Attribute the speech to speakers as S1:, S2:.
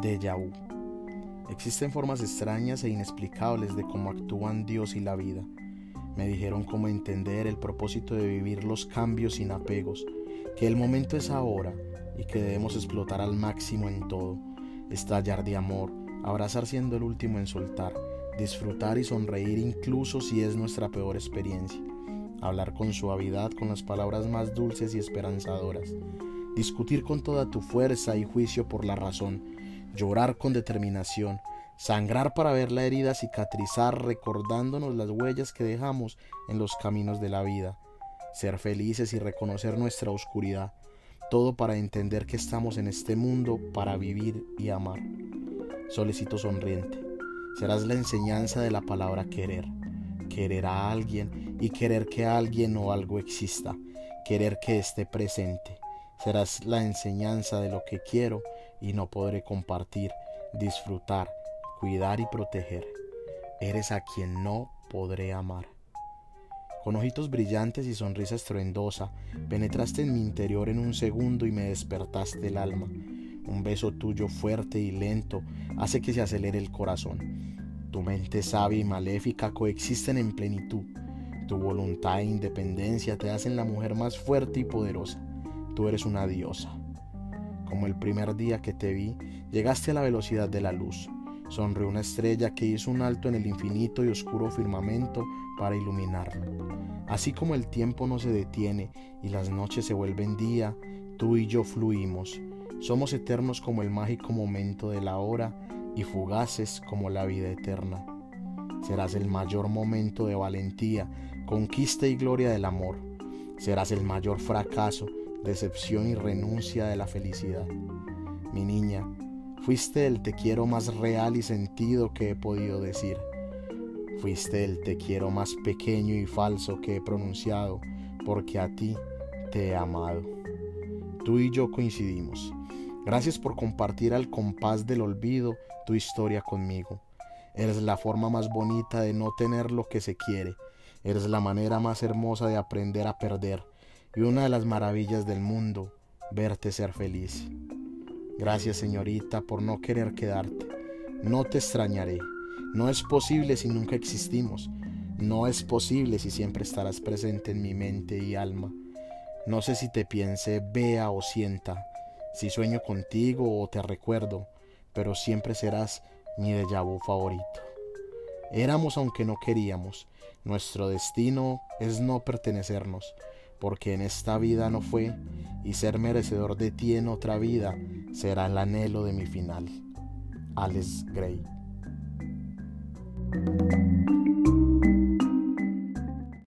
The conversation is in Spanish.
S1: déjà vu. Existen formas extrañas e inexplicables de cómo actúan Dios y la vida. Me dijeron cómo entender el propósito de vivir los cambios sin apegos, que el momento es ahora y que debemos explotar al máximo en todo, estallar de amor, abrazar siendo el último en soltar, disfrutar y sonreír incluso si es nuestra peor experiencia, hablar con suavidad con las palabras más dulces y esperanzadoras, discutir con toda tu fuerza y juicio por la razón, llorar con determinación, sangrar para ver la herida cicatrizar recordándonos las huellas que dejamos en los caminos de la vida, ser felices y reconocer nuestra oscuridad, todo para entender que estamos en este mundo para vivir y amar. Solicito sonriente, serás la enseñanza de la palabra querer, querer a alguien y querer que alguien o algo exista, querer que esté presente. Serás la enseñanza de lo que quiero y no podré compartir, disfrutar, cuidar y proteger. Eres a quien no podré amar. Con ojitos brillantes y sonrisa estruendosa, penetraste en mi interior en un segundo y me despertaste el alma. Un beso tuyo fuerte y lento hace que se acelere el corazón. Tu mente sabia y maléfica coexisten en plenitud. Tu voluntad e independencia te hacen la mujer más fuerte y poderosa. Tú eres una diosa. Como el primer día que te vi, llegaste a la velocidad de la luz. Sonrió una estrella que hizo un alto en el infinito y oscuro firmamento para iluminarlo. Así como el tiempo no se detiene y las noches se vuelven día, tú y yo fluimos. Somos eternos como el mágico momento de la hora y fugaces como la vida eterna. Serás el mayor momento de valentía, conquista y gloria del amor. Serás el mayor fracaso decepción y renuncia de la felicidad. Mi niña, fuiste el te quiero más real y sentido que he podido decir. Fuiste el te quiero más pequeño y falso que he pronunciado, porque a ti te he amado. Tú y yo coincidimos. Gracias por compartir al compás del olvido tu historia conmigo. Eres la forma más bonita de no tener lo que se quiere. Eres la manera más hermosa de aprender a perder y una de las maravillas del mundo, verte ser feliz. Gracias señorita por no querer quedarte. No te extrañaré. No es posible si nunca existimos. No es posible si siempre estarás presente en mi mente y alma. No sé si te piense, vea o sienta, si sueño contigo o te recuerdo, pero siempre serás mi déjà vu favorito. Éramos aunque no queríamos. Nuestro destino es no pertenecernos porque en esta vida no fue, y ser merecedor de ti en otra vida será el anhelo de mi final. Alex Gray.